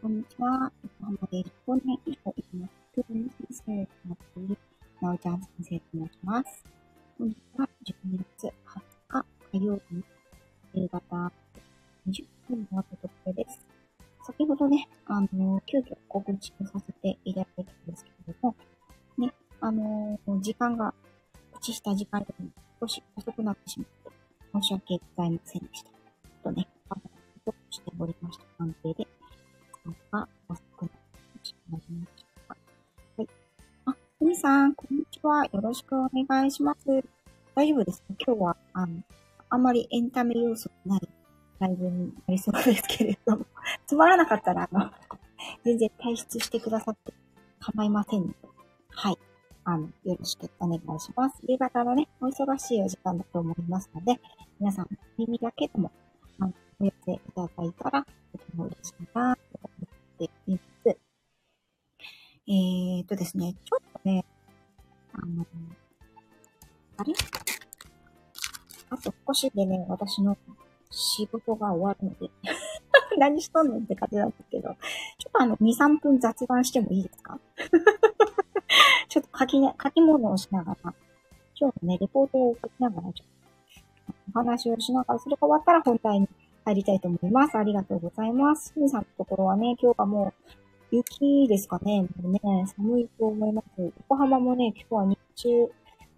こんにちは。横浜で15年以上、今、プールの先生をやっている、なおちゃん先生と申します。本日は12月20日火曜日、夕方20分のところです。先ほどね、あの、急遽告知をさせていただいたんですけれども、ね、あの、時間が、告知した時間よりも少し遅くなってしまって、申し訳ございませんでした。ちょっとね、あの、しておりました関係で、が遅くなってしました。はい。あ、ふみさん、こんにちは。よろしくお願いします。大丈夫ですか？今日は、あの、あんまりエンタメ要素ないライブになりそうですけれども、つまらなかったら、あの、全然退出してくださって構いませんので、はい。あの、よろしくお願いします。夕方のね、お忙しいお時間だと思いますので、皆さん、耳だけでも、あの、お寄せいただいたら、とても嬉しいな、と思っています。えーとですね、ちょっとね、あの、あれ？あと少しでね、私の仕事が終わるので 何しとんねんって感じなんですけど、ちょっとあの、2、3分雑談してもいいですか？ちょっと書き、ね、書き物をしながら、今日のね、レポートを書きながら、ちょっと、お話をしながら、それが終わったら本体に入りたいと思います。ありがとうございます。ふみさんのところはね、今日はもう、雪ですかね。もうね、寒いと思います。横浜もね、今日は日中、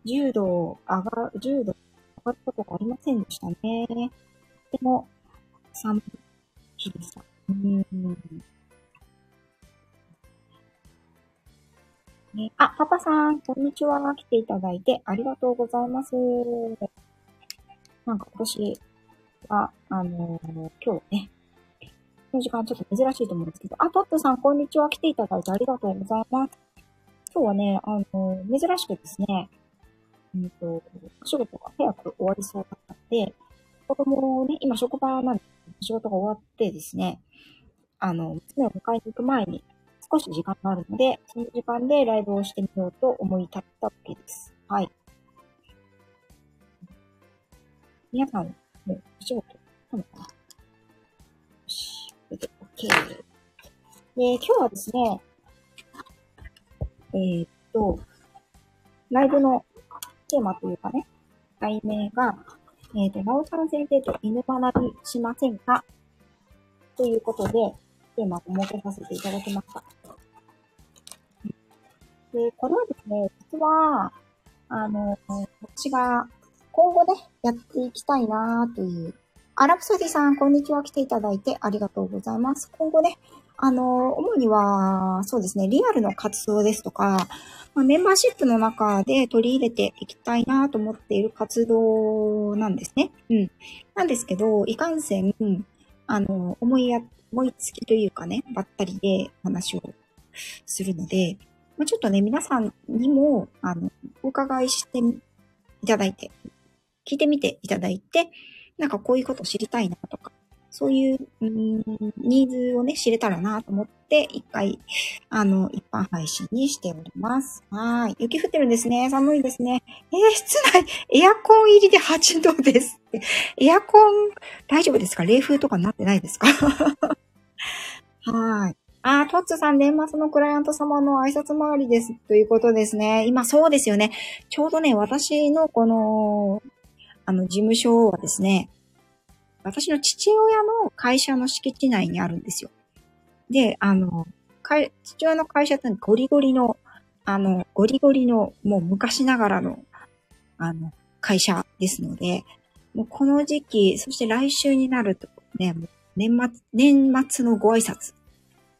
10度上が、10度上がることがありませんでしたね。でも、寒い日でした。うん。ね、あ、パパさん、こんにちは。来ていただいてありがとうございます。なんか今年は、あのー、今日ね、この時間ちょっと珍しいと思うんですけど、あ、トットさん、こんにちは。来ていただいてありがとうございます。今日はね、あのー、珍しくですね、うんと、お仕事が早く終わりそうだったので、子供をね、今職場なんで、仕事が終わってですね、あの、娘を迎えに行く前に少し時間があるので、その時間でライブをしてみようと思い立ったわけです。はい。皆さん、もうお仕事したのかな。よし、これで OK。で、今日はですね、えー、っと、ライブのテーマというかね、題名が、えっ、と、なおさん先生と犬学びしませんかということで、テーマを設けさせていただきました。で、これはですね、実は、あの、私が今後ね、やっていきたいなという。アラプソディさん、こんにちは。来ていただいてありがとうございます。今後ね、あの、主には、そうですね、リアルの活動ですとか、まあ、メンバーシップの中で取り入れていきたいなと思っている活動なんですね。うん。なんですけど、いかんせん、あの、思いや、思いつきというかね、ばったりで話をするので、まあ、ちょっとね、皆さんにも、あの、お伺いしていただいて、聞いてみていただいて、なんかこういうこと知りたいなとか、そういう、うん、ニーズをね、知れたらなと思って、一回、あの、一般配信にしております。はい。雪降ってるんですね。寒いですね。えー、室内、エアコン入りで8度です。エアコン、大丈夫ですか？冷風とかになってないですか？はい。あトッツさん、年末のクライアント様の挨拶回りです。ということですね。今そうですよね。ちょうどね、私のこの、あの、事務所はですね、私の父親の会社の敷地内にあるんですよ。で、あの、父親の会社ってゴリゴリの、あの、ゴリゴリの、もう昔ながらの、あの、会社ですので、もうこの時期、そして来週になるとね、年末、年末のご挨拶、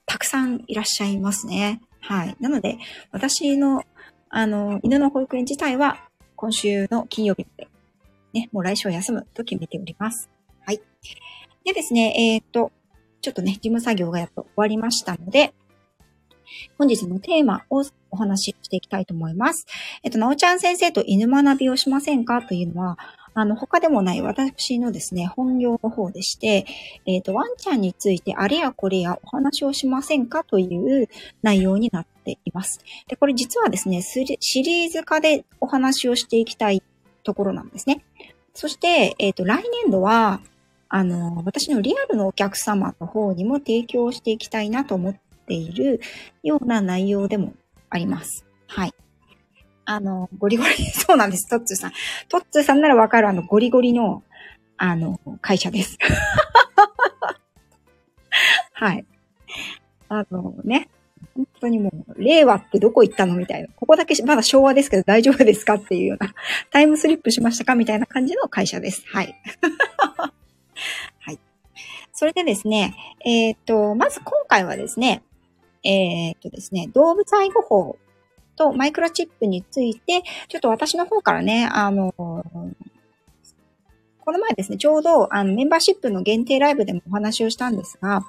たくさんいらっしゃいますね。はい。なので、私の、あの、犬の保育園自体は、今週の金曜日まで、ね、もう来週は休むと決めております。はい。でですね、えっ、と、ちょっとね、事務作業がやっと終わりましたので、本日のテーマをお話ししていきたいと思います。えっと、なおちゃん先生と犬学びをしませんかというのは、あの、他でもない私のですね、本業の方でして、えっ、と、ワンちゃんについてあれやこれやお話をしませんかという内容になっています。で、これ実はですね、シリーズ化でお話をしていきたいところなんですね。そして、えっ、と、来年度は、あの、私のリアルのお客様の方にも提供していきたいなと思っているような内容でもあります。はい。あの、ゴリゴリ、そうなんです、トッツーさん。トッツーさんならわかるあの、ゴリゴリの、あの、会社です。はい。あのね、本当にもう、令和ってどこ行ったのみたいな。ここだけまだ昭和ですけど大丈夫ですかっていうような、タイムスリップしましたかみたいな感じの会社です。はい。はい。それでですね、えっ、と、まず今回はですね、えっ、とですね、動物愛護法とマイクロチップについて、ちょっと私の方からね、あの、この前ですね、ちょうどあのメンバーシップの限定ライブでもお話をしたんですが、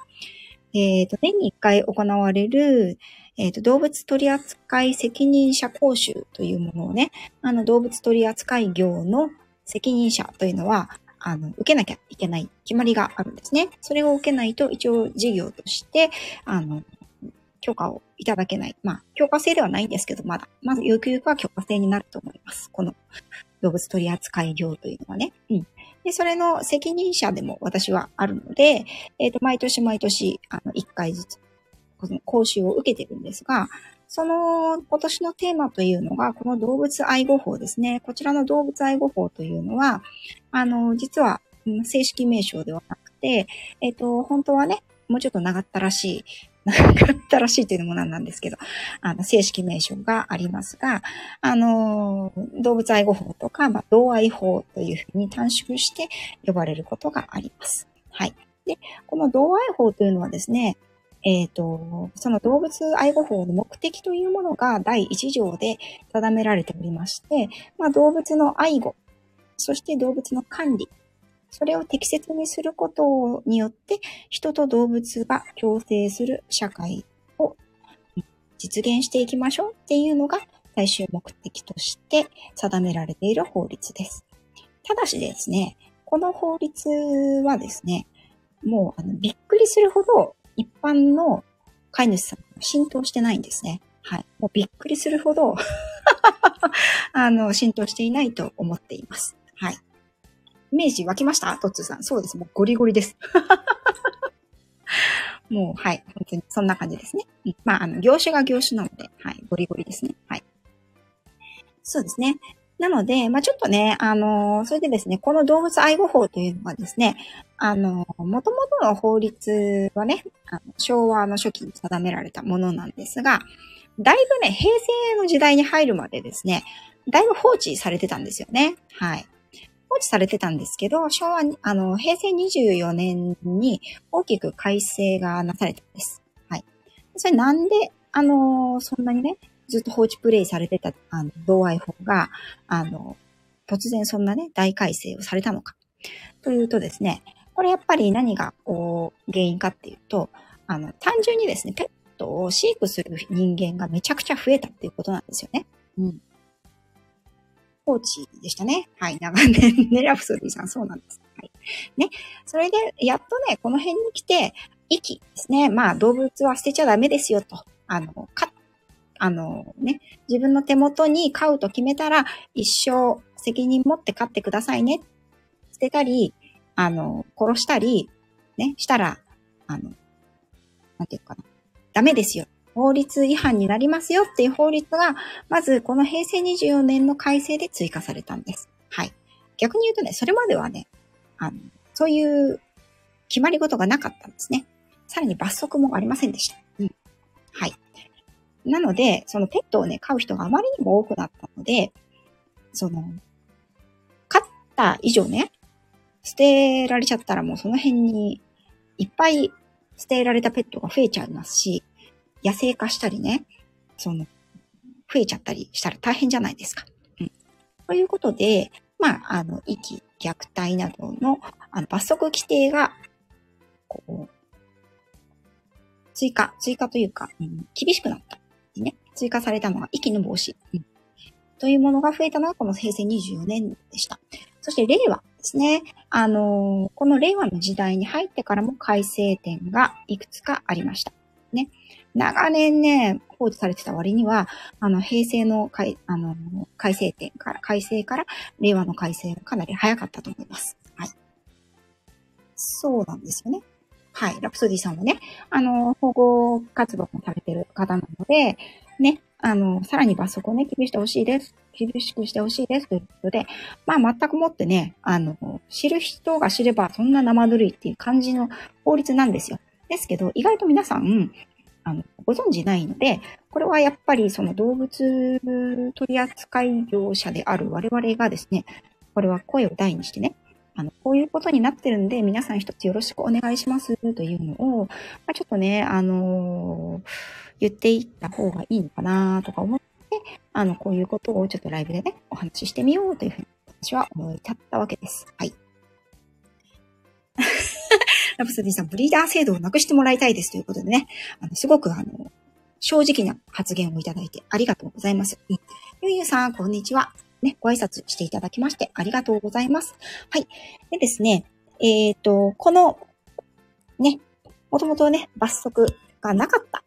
えっ、ー、と、年に1回行われる、えっ、ー、と、動物取扱責任者講習というものをね、あの、動物取扱業の責任者というのは、あの、受けなきゃいけない決まりがあるんですね。それを受けないと一応事業として、あの、許可をいただけない。まあ、許可制ではないんですけど、まだ。まず、ゆくゆくは許可制になると思います。この動物取扱業というのはね。うん。で、それの責任者でも私はあるので、えっ、ー、と、毎年毎年、あの、1回ずつ、この講習を受けてるんですが、その今年のテーマというのが、この動物愛護法ですね。こちらの動物愛護法というのは、あの、実は正式名称ではなくて、えっ、ー、と、本当はね、もうちょっと長ったらしいなかったらしいというのもなんなんですけど、あの、正式名称がありますが、あの、動物愛護法とか、まあ、同愛法というふうに短縮して呼ばれることがあります。はい。で、この同愛法というのはですね、えっ、ー、と、その動物愛護法の目的というものが第1条で定められておりまして、まあ、動物の愛護、そして動物の管理、それを適切にすることによって、人と動物が共生する社会を実現していきましょうっていうのが最終目的として定められている法律です。ただしですね、この法律はですね、もうあのびっくりするほど一般の飼い主さんに浸透してないんですね。はい。もうびっくりするほど あの、浸透していないと思っています。はい。イメージ湧きました？トッツーさん。そうです。もうゴリゴリです。もう、はい。本当にそんな感じですね。まあ、あの、業種が業種なので、はい。ゴリゴリですね。はい。そうですね。なので、まあ、ちょっとね、あのー、それでですね、この動物愛護法というのはですね、あのー、もともとの法律はね、あの昭和の初期に定められたものなんですが、だいぶね、平成の時代に入るまでですね、だいぶ放置されてたんですよね。はい。放置されてたんですけど、昭和、あの、平成24年に大きく改正がなされたんです。はい。それなんで、あの、そんなにね、ずっと放置プレイされてた、あの、同愛法が、あの、突然そんなね、大改正をされたのか。というとですね、これやっぱり何が、こう、原因かっていうと、あの、単純にですね、ペットを飼育する人間がめちゃくちゃ増えたっていうことなんですよね。うん。放置でしたね。はい。長年ね、ラプソディさん、そうなんです。はい。ね。それで、やっとね、この辺に来て、息ですね。まあ、動物は捨てちゃダメですよと。あの、か、あの、ね、自分の手元に飼うと決めたら、一生責任持って飼ってくださいね。捨てたり、あの、殺したり、ね、したら、あの、なんていうかな。ダメですよ。法律違反になりますよっていう法律が、まずこの平成24年の改正で追加されたんです。はい。逆に言うとね、それまではね、あの、そういう決まり事がなかったんですね。さらに罰則もありませんでした。うん。はい。なので、そのペットをね、飼う人があまりにも多くなったので、その、飼った以上ね、捨てられちゃったらもうその辺にいっぱい捨てられたペットが増えちゃいますし、野生化したりね、その、増えちゃったりしたら大変じゃないですか。うん。ということで、まあ、あの、遺棄、虐待などの、あの、罰則規定が、こう、追加、追加というか、うん、厳しくなった。ね。追加されたのが、遺棄の防止。うん。というものが増えたのは、この平成24年でした。そして、令和ですね。あのー、この令和の時代に入ってからも改正点がいくつかありました。ね。長年ね、放置されてた割には、あの、平成の改、あの、改正点から、改正から令和の改正がかなり早かったと思います。はい。そうなんですよね。はい。ラプソディさんはね、あの、保護活動もされてる方なので、ね、あの、さらに罰則をね、厳してほしいです。厳しくしてほしいです。ということで、まあ、全くもってね、あの、知る人が知れば、そんな生ぬるいっていう感じの法律なんですよ。ですけど、意外と皆さん、あの、ご存知ないので、これはやっぱりその動物取扱業者である我々がですね、これは声を大にしてね、あの、こういうことになってるんで、皆さん一つよろしくお願いしますというのを、まあ、ちょっとね、あのー、言っていった方がいいのかなとか思って、あの、こういうことをちょっとライブでね、お話ししてみようというふうに私は思い立ったわけです。はい。ラプソディさん、ブリーダー制度をなくしてもらいたいですということでね、あの、すごくあの、正直な発言をいただいてありがとうございます。うん、ゆうゆさん、こんにちは。ね、ご挨拶していただきましてありがとうございます。はい。でですね、えっ、ー、と、この、ね、もともとね、罰則がなかった。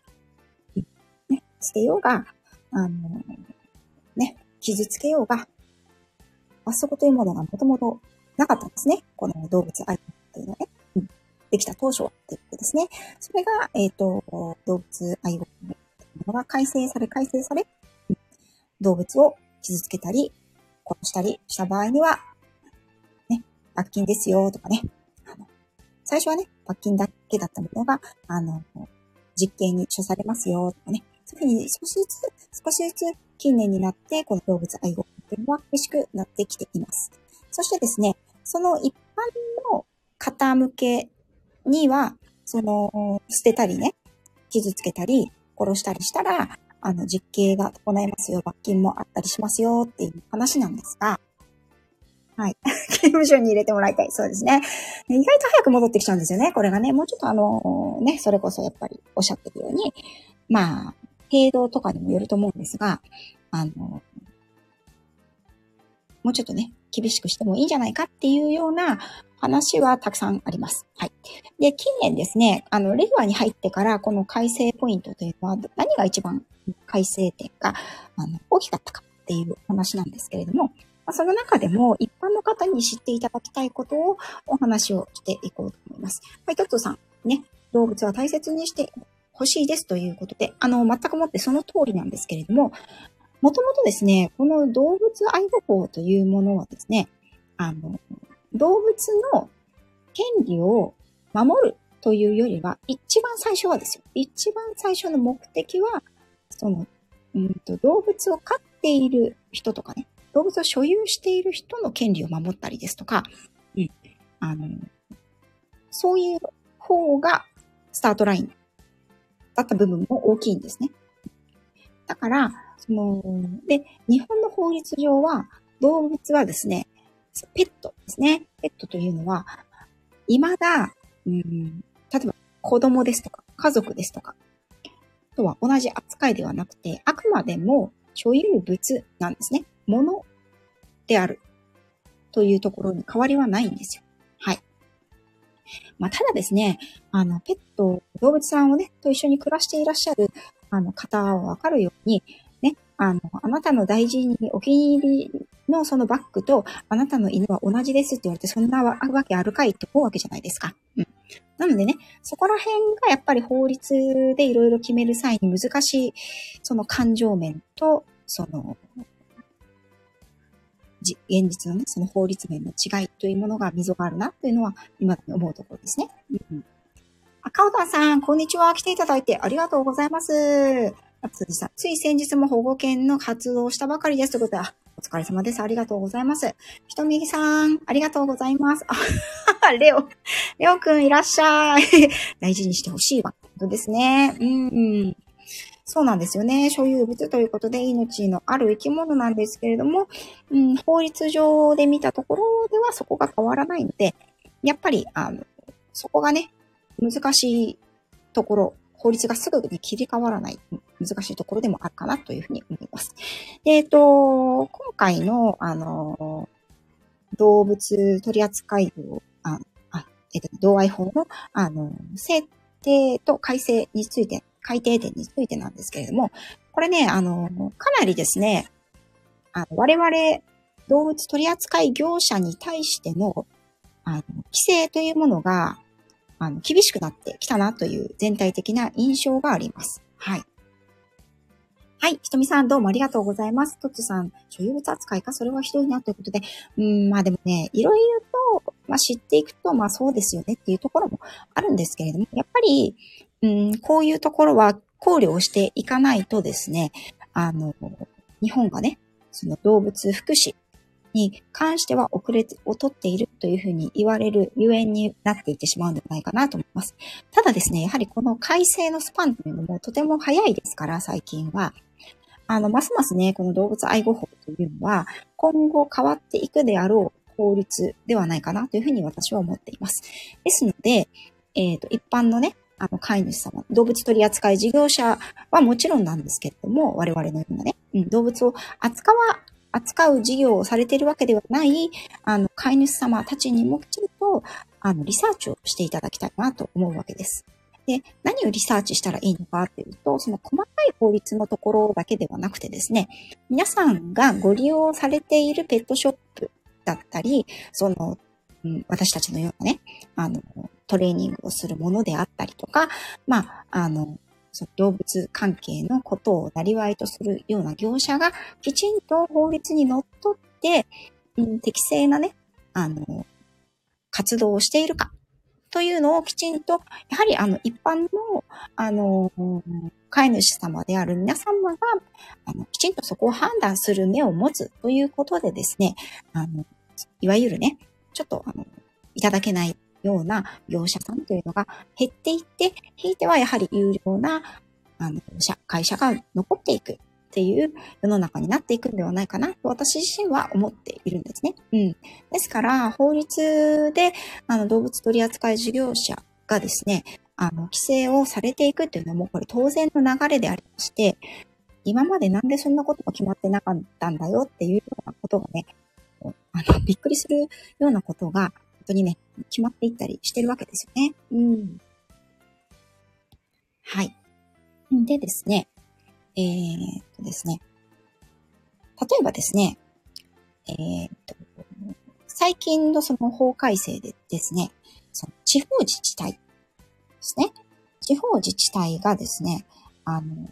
ね、捨てようが、あの、ね、傷つけようが、罰則というものがもともとなかったんですね。この動物愛というのはね。できた当初はということですね。それが、えっ、ー、と、動物愛護のものが改正され、改正され、動物を傷つけたり、殺したりした場合には、ね、罰金ですよとかね。あの最初はね、罰金だけだったものが、あの、実刑に処されますよとかね。そういうふうに少しずつ、少しずつ近年になって、この動物愛護っていうのは厳しくなってきています。そしてですね、その一般の方向けには、その、捨てたりね、傷つけたり、殺したりしたら、あの、実刑が行えますよ、罰金もあったりしますよっていう話なんですが、はい。刑務所に入れてもらいたい。そうですね。意外と早く戻ってきちゃうんですよね。これがね、もうちょっとあの、ね、それこそやっぱりおっしゃってるように、まあ、程度とかにもよると思うんですが、あの、もうちょっとね、厳しくしてもいいんじゃないかっていうような話はたくさんあります。はい。で、近年ですね、あの、令和に入ってからこの改正ポイントというのは何が一番改正点が、あの、大きかったかっていう話なんですけれども、まあ、その中でも一般の方に知っていただきたいことをお話をしていこうと思います。はい、トットさん、ね、動物は大切にしてほしいですということで、あの、全くもってその通りなんですけれども、もともとですね、この動物愛護法というものはですね、あの、動物の権利を守るというよりは、一番最初はですよ。一番最初の目的は、その、うんと、動物を飼っている人とかね、動物を所有している人の権利を守ったりですとか、うん、あの、そういう方がスタートラインだった部分も大きいんですね。だから、その、で、日本の法律上は、動物はですね、ペットですね。ペットというのは、未だ、うん、例えば子供ですとか、家族ですとか、とは同じ扱いではなくて、あくまでも所有物なんですね。ものであるというところに変わりはないんですよ。はい。まあ、ただですね、あの、ペット、動物さんをね、と一緒に暮らしていらっしゃる、あの、方はわかるように、あの、あなたの大事にお気に入りのそのバッグと、あなたの犬は同じですって言われて、そんなわけあるかいって思うわけじゃないですか。うん。なのでね、そこら辺がやっぱり法律でいろいろ決める際に難しい、その感情面と、その、現実のね、その法律面の違いというものが溝があるなというのは、今思うところですね。うん、赤尾田さん、こんにちは。来ていただいてありがとうございます。さん、つい先日も保護犬の活動をしたばかりです。ということで、お疲れ様です。ありがとうございます。ひとみぎさん、ありがとうございます。あ、レオ、レオくんいらっしゃい。大事にしてほしいわ。本当ですね。うん、うん。そうなんですよね。所有物ということで命のある生き物なんですけれども、うん、法律上で見たところではそこが変わらないので、やっぱり、あの、そこがね、難しいところ法律がすぐに切り替わらない難しいところでもあるかなというふうに思います。で、えっと、今回の、あの、動物取扱法、あ、あえっと、同愛法の、あの、制定と改正について、改定点についてなんですけれども、これね、あの、かなりですね、あの我々、動物取扱業者に対しての、あの、規制というものが、あの、厳しくなってきたなという全体的な印象があります。はい。はい。ひとみさんどうもありがとうございます。とつさん、所有物扱いか？それはひどいなということで。うん、まあでもね、いろいろと、まあ知っていくと、まあそうですよねっていうところもあるんですけれども、やっぱり、うん、こういうところは考慮をしていかないとですね、あの、日本がね、その動物福祉に関しては遅れをとっているというふうに言われるゆえになっていってしまうんではないかなと思います。ただですね、やはりこの改正のスパンというのもとても早いですから、最近は。あの、ますますね、この動物愛護法というのは、今後変わっていくであろう法律ではないかなというふうに私は思っています。ですので、えっ、ー、と、一般のね、あの、飼い主様、動物取扱い事業者はもちろんなんですけれども、我々のようなね、うん、動物を扱わ、扱う事業をされているわけではない、あの、飼い主様たちにもきちんと、あの、リサーチをしていただきたいなと思うわけです。で、何をリサーチしたらいいのかっていうと、その細かい法律のところだけではなくてですね、皆さんがご利用されているペットショップだったり、その、うん、私たちのようなね、あの、トレーニングをするものであったりとか、まあ、あの、その動物関係のことをなりわいとするような業者がきちんと法律にのっとって、うん、適正なね、あの、活動をしているか。というのをきちんと、やはりあの一般の、あの、飼い主様である皆様が、あの、きちんとそこを判断する目を持つということでですね、あの、いわゆるね、ちょっとあの、いただけないような業者さんというのが減っていって、ひいてはやはり有料な、あの、会社が残っていくっていう世の中になっていくんではないかなと私自身は思っているんですね。うん。ですから、法律で、あの、動物取扱事業者がですね、あの、規制をされていくっていうのはもう、これ当然の流れでありまして、今までなんでそんなことが決まってなかったんだよっていうようなことがね、あの、びっくりするようなことが、当にね、決まっていったりしてるわけですよね。うん。はい。でですね、えー、っとですね、例えばですね、えー、っと、最近のその法改正でですね、その地方自治体ですね。地方自治体がですね、あの、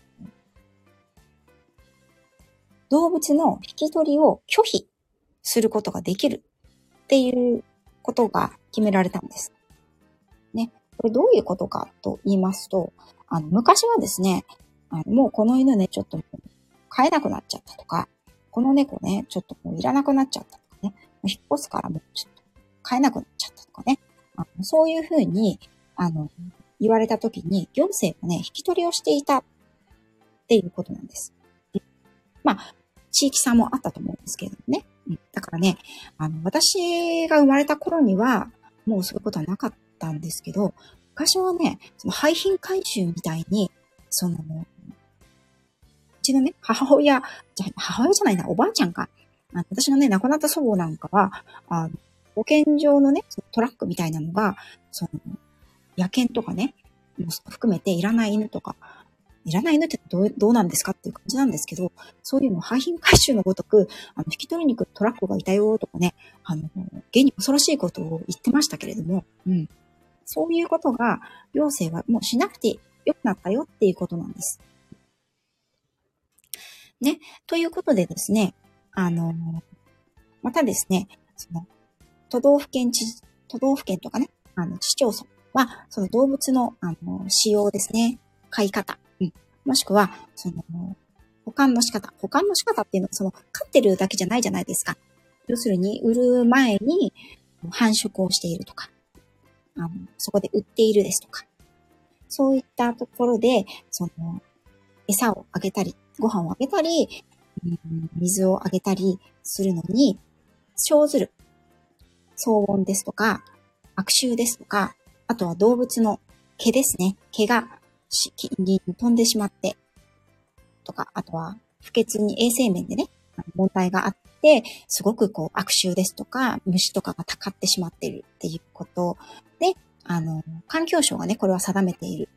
動物の引き取りを拒否することができるっていうことが決められたんです。ね。これどういうことかと言いますと、あの、昔はですね、あのもうこの犬ね、ちょっと飼えなくなっちゃったとか、この猫ね、ちょっともういらなくなっちゃったとかね、引っ越すからもうちょっと飼えなくなっちゃったとかね、あのそういうふうに、あの、言われた時に行政がね、引き取りをしていたっていうことなんです。まあ、地域差もあったと思うんですけれどもね。だからね、あの、私が生まれた頃には、もうそういうことはなかったんですけど、昔はね、その廃品回収みたいに、その、うちのね、母親、じゃ、母親じゃないな、おばあちゃんか。私のね、亡くなった祖母なんかは、あの保健所のね、トラックみたいなのが、その、野犬とかね、含めていらない犬とか、いらない犬ってどうどうなんですかっていう感じなんですけど、そういうの廃品回収のごとく、あの、引き取りに来るトラックがいたよとかね、あの、現に恐ろしいことを言ってましたけれども、うん。そういうことが、行政はもうしなくてよくなったよっていうことなんです。ね。ということでですね、あの、またですね、その、都道府県知、都道府県とかね、あの、市町村は、その動物の、あの、使用ですね、飼い方、もしくは、その、保管の仕方。保管の仕方っていうのは、その、飼ってるだけじゃないじゃないですか。要するに、売る前に繁殖をしているとか、あの、そこで売っているですとか。そういったところで、その、餌をあげたり、ご飯をあげたり、水をあげたりするのに、生ずる騒音ですとか、悪臭ですとか、あとは動物の毛ですね。毛が近隣に飛んでしまって、とか、あとは、不潔に衛生面でね、問題があって、すごくこう悪臭ですとか、虫とかがたかってしまっているっていうことで、あの、環境省がね、これは定めている。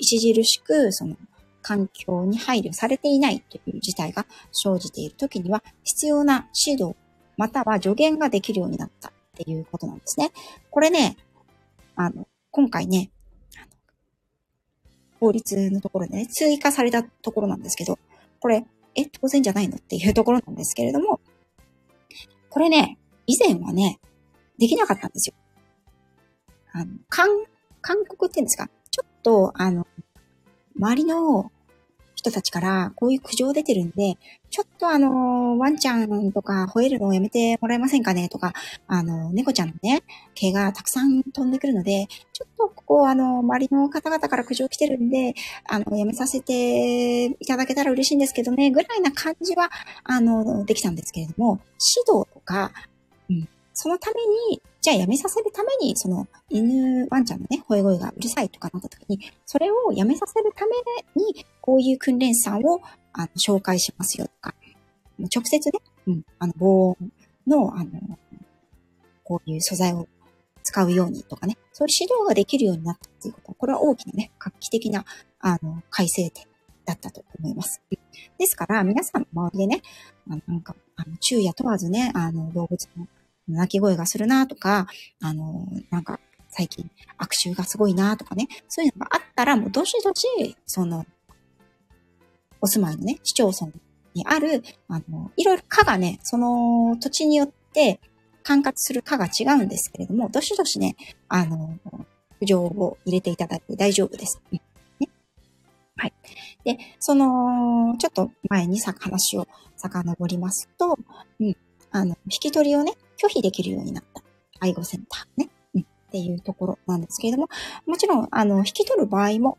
著しく、その、環境に配慮されていないという事態が生じているときには、必要な指導、または助言ができるようになったっていうことなんですね。これね、あの、今回ね、法律のところでね、追加されたところなんですけど、これ、え、当然じゃないのっていうところなんですけれども、これね、以前はね、できなかったんですよ。あの、韓、韓国って言うんですかちょっと、あの、周りの人たちからこういう苦情出てるんで、ちょっとあの、ワンちゃんとか吠えるのをやめてもらえませんかね？とか、あの、猫ちゃんのね、毛がたくさん飛んでくるので、ちょっとここあの、周りの方々から苦情来てるんで、あの、やめさせていただけたら嬉しいんですけどね、ぐらいな感じは、あの、できたんですけれども、指導とか、うん、そのために、じゃあやめさせるために、その犬、ワンちゃんのね、吠え声がうるさいとかなった時に、それをやめさせるために、こういう訓練士さんをあの紹介しますよとか、直接ね、うん、あの、防音の、あの、こういう素材を使うようにとかね、そういう指導ができるようになったっていうこと。は、これは大きなね、画期的な、あの、改正点だったと思います。ですから、皆さんの周りでね、あのなんか、あの昼夜問わずね、あの、動物の鳴き声がするなとか、あの、なんか、最近悪臭がすごいなとかね、そういうのがあったら、もうどしどし、その、お住まいのね、市町村にある、あの、いろいろ課がね、その土地によって管轄する課が違うんですけれども、どしどしね、あの、苦情を入れていただいて大丈夫です。ね、はい。で、その、ちょっと前にさ、話を遡りますと、うん、あの、引き取りをね、拒否できるようになった。愛護センターね。うん。っていうところなんですけれども、もちろん、あの、引き取る場合も、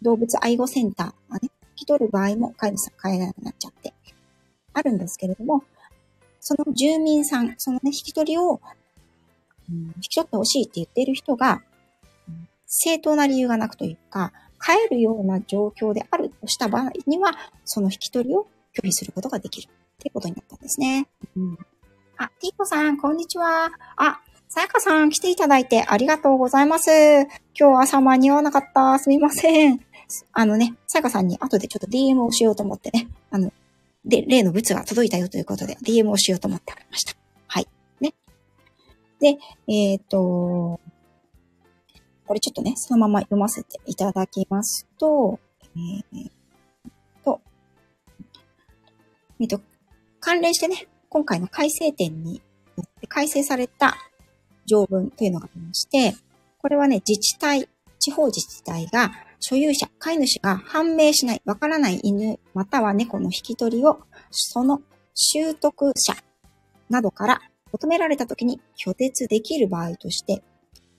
動物愛護センターがね、引き取る場合も飼い主さん飼えなくなっちゃって、あるんですけれども、その住民さん、そのね、引き取りを、うん、引き取ってほしいって言っている人が、正当な理由がなくというか、飼えるような状況であるとした場合には、その引き取りを拒否することができるってことになったんですね。うんあ、ティーコさん、こんにちは。あ、さやかさん来ていただいてありがとうございます。今日朝間に合わなかった。すみません。あのね、さやかさんに後でちょっと DM をしようと思ってね。あの、で、例の物が届いたよということで DM をしようと思っておりました。はい。ね。で、えっ、ー、と、これちょっとね、そのまま読ませていただきますと、えー、と、えっと、関連してね、今回の改正点によって改正された条文というのがありまして、これはね、自治体、地方自治体が所有者、飼い主が判明しない、わからない犬または猫の引き取りを、その習得者などから求められた時に拒絶できる場合として、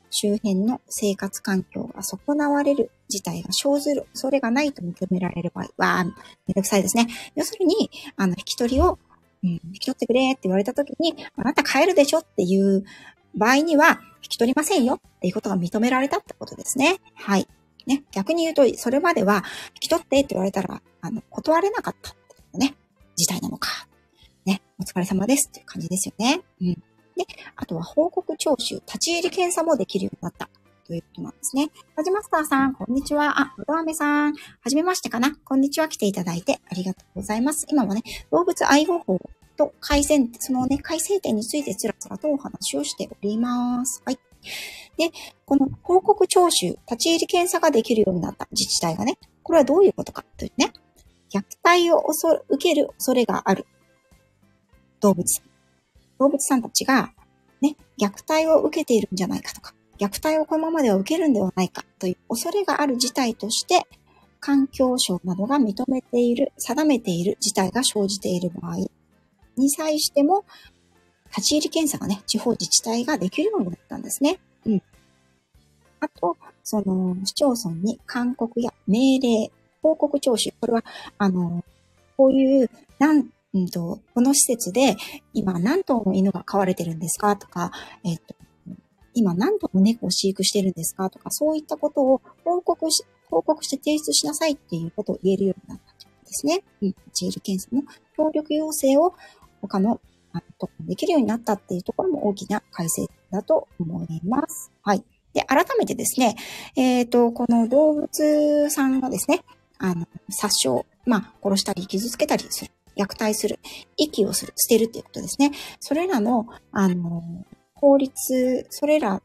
周辺の生活環境が損なわれる事態が生ずる恐れがないと認められる場合は、めんどくさいですね。要するに、あの、引き取りをうん、引き取ってくれって言われた時に、あなた帰るでしょっていう場合には、引き取りませんよっていうことが認められたってことですね。はい。ね、逆に言うと、それまでは、引き取ってって言われたら、あの、断れなかったってね、事態なのか。ね、お疲れ様ですっていう感じですよね。うん。で、あとは報告徴収、立ち入り検査もできるようになった。ということなんですね。はじマスターさん、こんにちは。あ、のどあめさん、はじめましてかな。こんにちは。来ていただいてありがとうございます。今はね、動物愛護法と改善、そのね、改正点についてつらつらとお話をしております。はい。で、この報告徴収、立ち入り検査ができるようになった自治体がね、これはどういうことかというね、虐待を受ける恐れがある動物。動物さんたちが、ね、虐待を受けているんじゃないかとか、虐待をこのままでは受けるんではないかという恐れがある事態として、環境省などが認めている、定めている事態が生じている場合に際しても、立ち入り検査がね、地方自治体ができるようになったんですね。うん。あと、その、市町村に勧告や命令、報告徴収。これは、あの、こういう、なん、うんと、この施設で今何頭の犬が飼われてるんですか？とか、えっと、今何頭の猫を飼育してるんですか？とか、そういったことを報告し、報告して提出しなさいっていうことを言えるようになったんですね。うん。立ち入り検査の協力要請を他のとできるようになったっていうところも大きな改正だと思います。はい。で、改めてですね、えっ、ー、と、この動物さんがですね、あの、殺傷、まあ、殺したり傷つけたりする、虐待する、息をする、捨てるっていうことですね。それらの、あの、法律、それら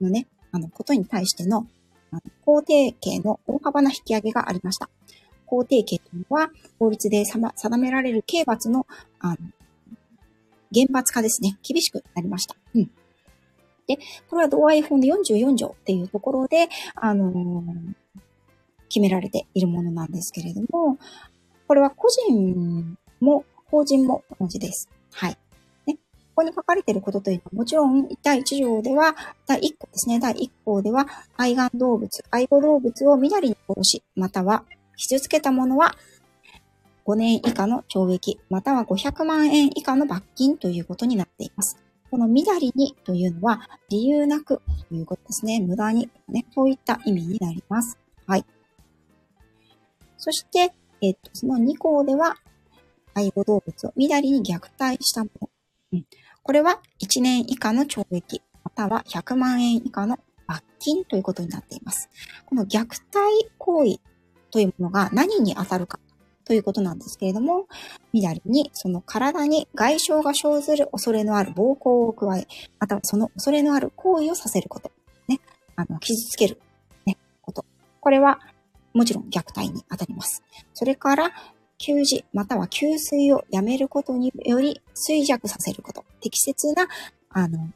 のね、あの、ことに対しての、あの法定刑の大幅な引き上げがありました。法定刑というのは、法律で定められる刑罰の、あの、厳罰化ですね。厳しくなりました。うん。で、これは同愛法の44条っていうところで、あのー、決められているものなんですけれども、これは個人も法人も同じです。はい。ね、ここに書かれていることというのは、もちろん、第1条では、第1項ですね。第1項では、愛玩動物、愛護動物をみだりに殺し、または傷つけたものは、5年以下の懲役、または500万円以下の罰金ということになっています。このみだりにというのは、理由なくということですね。無駄に、ね、そういった意味になります。はい。そして、えっと、その2項では、愛護動物をみだりに虐待したもの。うん、これは1年以下の懲役、または100万円以下の罰金ということになっています。この虐待行為というものが何に当たるかということなんですけれども、みだりにその体に外傷が生ずる恐れのある暴行を加え、またはその恐れのある行為をさせること。ね。あの、傷つける。ね。こと。これは、もちろん虐待に当たります。それから、給仕、または給水をやめることにより衰弱させること。適切な、あの、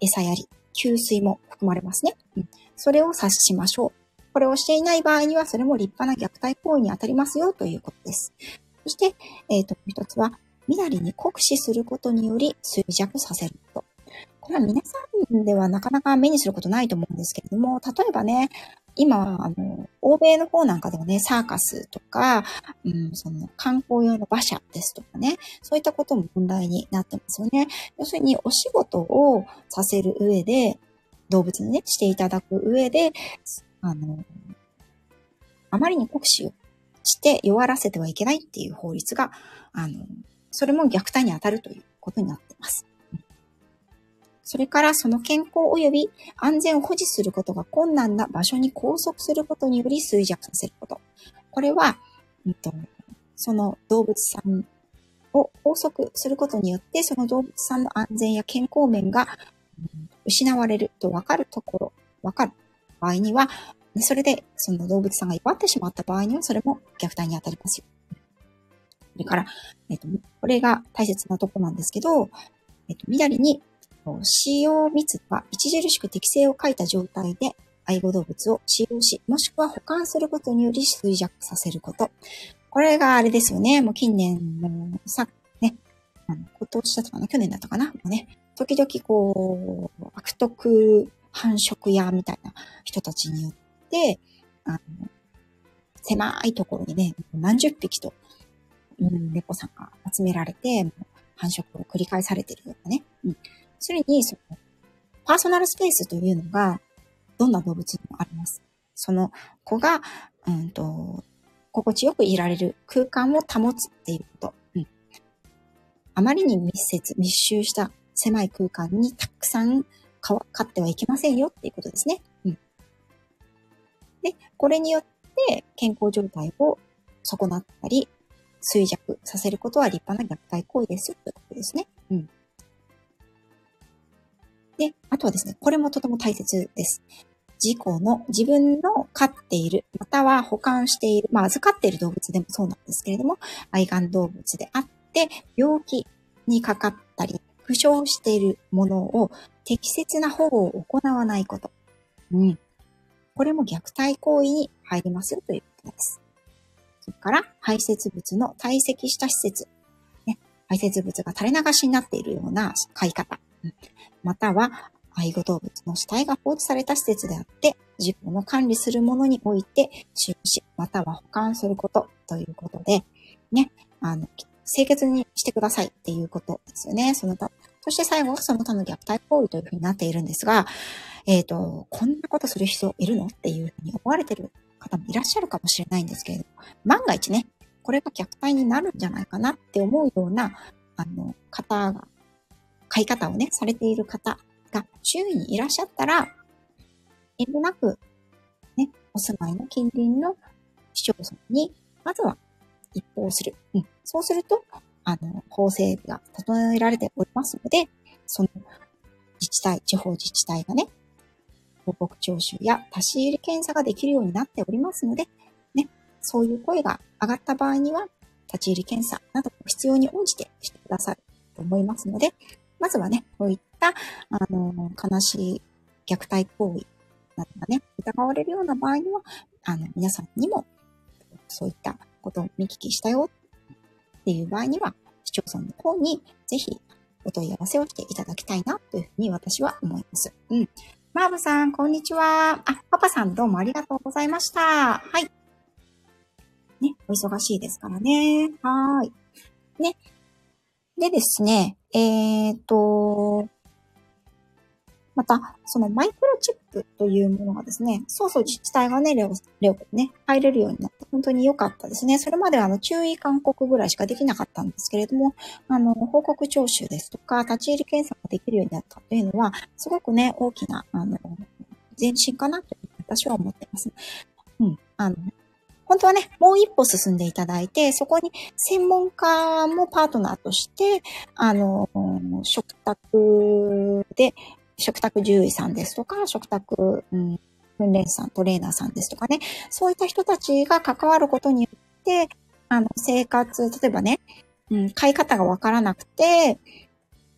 餌やり、給水も含まれますね。うん。それを察しましょう。これをしていない場合には、それも立派な虐待行為に当たりますよということです。そして、えっ、ー、と、一つは、みなりに酷使することにより衰弱させること。これは皆さんではなかなか目にすることないと思うんですけれども、例えばね、今、あの、欧米の方なんかでもね、サーカスとか、うん、その観光用の馬車ですとかね、そういったことも問題になってますよね。要するに、お仕事をさせる上で、動物にね、していただく上で、あの、あまりに酷使をして弱らせてはいけないっていう法律が、あの、それも虐待に当たるということになっています。それからその健康及び安全を保持することが困難な場所に拘束することにより衰弱させること。これは、うんと、その動物さんを拘束することによって、その動物さんの安全や健康面が失われると分かるところ、分かる場合には、それでその動物さんが弱ってしまった場合には、それも虐待に当たりますよ。それから、えっ、と、これが大切なとこなんですけど、えっ、と、緑に使用密度が著しく適正を書いた状態で愛護動物を使用し、もしくは保管することにより衰弱させること。これがあれですよね。もう近年のさ、ね、あの今年だったかな？去年だったかな？もうね、時々こう、悪徳繁殖屋みたいな人たちによって、あの、狭いところにね、何十匹と、うん、猫さんが集められて、繁殖を繰り返されているようなね。うん。それに、その、パーソナルスペースというのが、どんな動物にもあります。その子が、うんと、心地よくいられる空間を保つっていうこと。うん。あまりに密接、密集した狭い空間にたくさん飼ってはいけませんよっていうことですね。うん。で、これによって健康状態を損なったり、衰弱させることは立派な虐待行為ですということですね。うん。で、あとはですね、これもとても大切です。自己の自分の飼っている、または保管している、まあ預かっている動物でもそうなんですけれども、愛玩動物であって、病気にかかったり、負傷しているものを適切な保護を行わないこと。うん。これも虐待行為に入りますということです。それから、排泄物の堆積した施設。ね、排泄物が垂れ流しになっているような飼い方。うん、または、愛護動物の死体が放置された施設であって、事故の管理するものにおいて使用し、または保管することということで、ね、あの、清潔にしてくださいっていうことですよね。その他、そして最後はその他の虐待行為というふうになっているんですが、えっ、ー、と、こんなことする人いるのっていうふうに思われてる方もいらっしゃるかもしれないんですけれども、万が一ね、これが虐待になるんじゃないかなって思うような、あの、方が、飼い方をね、されている方が周囲にいらっしゃったら、遠慮なく、ね、お住まいの近隣の市町村に、まずは一報する。うん。そうすると、あの、法整備が整えられておりますので、その自治体、地方自治体がね、報告徴収や立ち入り検査ができるようになっておりますので、ね、そういう声が上がった場合には、立ち入り検査など必要に応じてしてくださると思いますので、まずはね、こういった、あの、悲しい虐待行為などがね、疑われるような場合には、あの、皆さんにも、そういったことを見聞きしたよっていう場合には、市町村の方にぜひお問い合わせをしていただきたいなというふうに私は思います。うん。マーブさん、こんにちは。あ、パパさんどうもありがとうございました。はい。ね、お忙しいですからね。はい。ね。でですね、えっ、と、また、そのマイクロチップというものがですね、そうそう自治体がね、レオ、レオね、入れるようになって本当に良かったですね。それまではあの注意勧告ぐらいしかできなかったんですけれども、あの、報告徴収ですとか、立ち入り検査ができるようになったというのは、すごくね、大きな、あの、前進かなと私は思っています。うん。あの、本当はね、もう一歩進んでいただいて、そこに専門家もパートナーとして、あの、食卓で食卓獣医さんですとか、食卓、うん、訓練士さん、トレーナーさんですとかね、そういった人たちが関わることによって、あの、生活、例えばね、うん、買い方がわからなくて、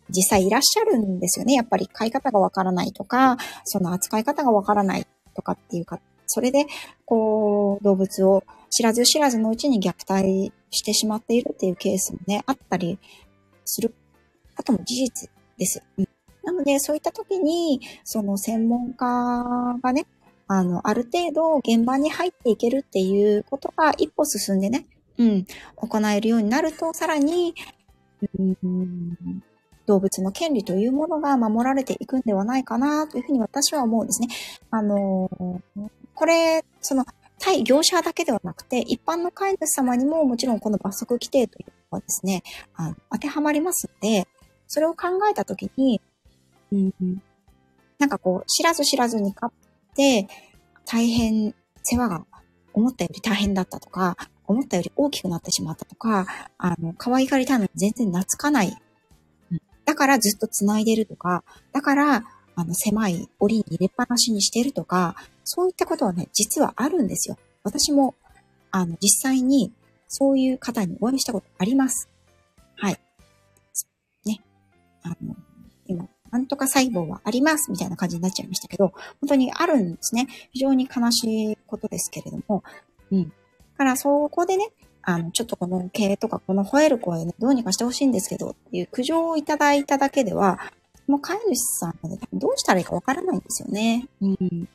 実際いらっしゃるんですよね。やっぱり買い方がわからないとか、その扱い方がわからないとかっていうか、それで、こう、動物を知らず知らずのうちに虐待してしまっているっていうケースもね、あったりすることも事実です。うん、なので、そういった時に、その専門家がね、あの、ある程度現場に入っていけるっていうことが一歩進んでね、うん、行えるようになると、さらに、うん、動物の権利というものが守られていくんではないかなというふうに私は思うんですね。あの、これ、その、対業者だけではなくて、一般の飼い主様にももちろんこの罰則規定というのはですね、あの当てはまりますので、それを考えたときに、うんなんかこう、知らず知らずに飼って、大変、世話が思ったより大変だったとか、思ったより大きくなってしまったとか、あの、可愛がりたいのに全然懐かない。だからずっと繋いでるとか、だから、あの、狭い檻に入れっぱなしにしてるとか、そういったことはね、実はあるんですよ。私も、あの、実際に、そういう方にお会いしたことあります。はい。ね。あの、なんとか細胞はありますみたいな感じになっちゃいましたけど、本当にあるんですね。非常に悲しいことですけれども、うん。だからそこでね、あの、ちょっとこの毛とかこの吠える声ね、どうにかしてほしいんですけどっていう苦情をいただいただけでは、もう飼い主さんはね、どうしたらいいかわからないんですよね。うん。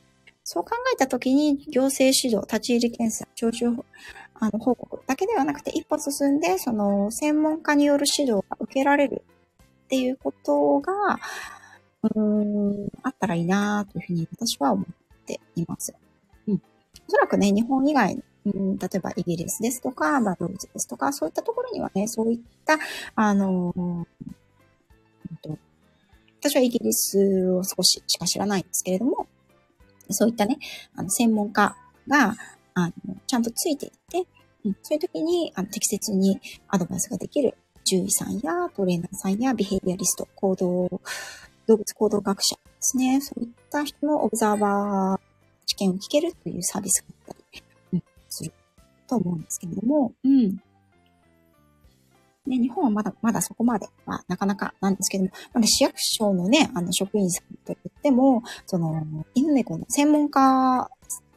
そう考えたときに、行政指導、立ち入り検査、徴収あの報告だけではなくて、一歩進んで、その、専門家による指導が受けられるっていうことが、うーん、あったらいいなというふうに私は思っています。うん。おそらくね、日本以外、うん、例えばイギリスですとか、まあ、ドイツですとか、そういったところにはね、そういった、あのー、私はイギリスを少ししか知らないんですけれども、そういったね、あの、専門家が、あの、ちゃんとついていて、うん、そういう時に、あの、適切にアドバイスができる獣医さんやトレーナーさんやビヘイビアリスト、行動、動物行動学者ですね。そういった人のオブザーバー知見を聞けるというサービスがあったり、すると思うんですけれども、うん。ね、日本はまだ、まだそこまではなかなかなんですけども、まだ市役所のね、あの職員さんと言っても、その、犬猫の専門家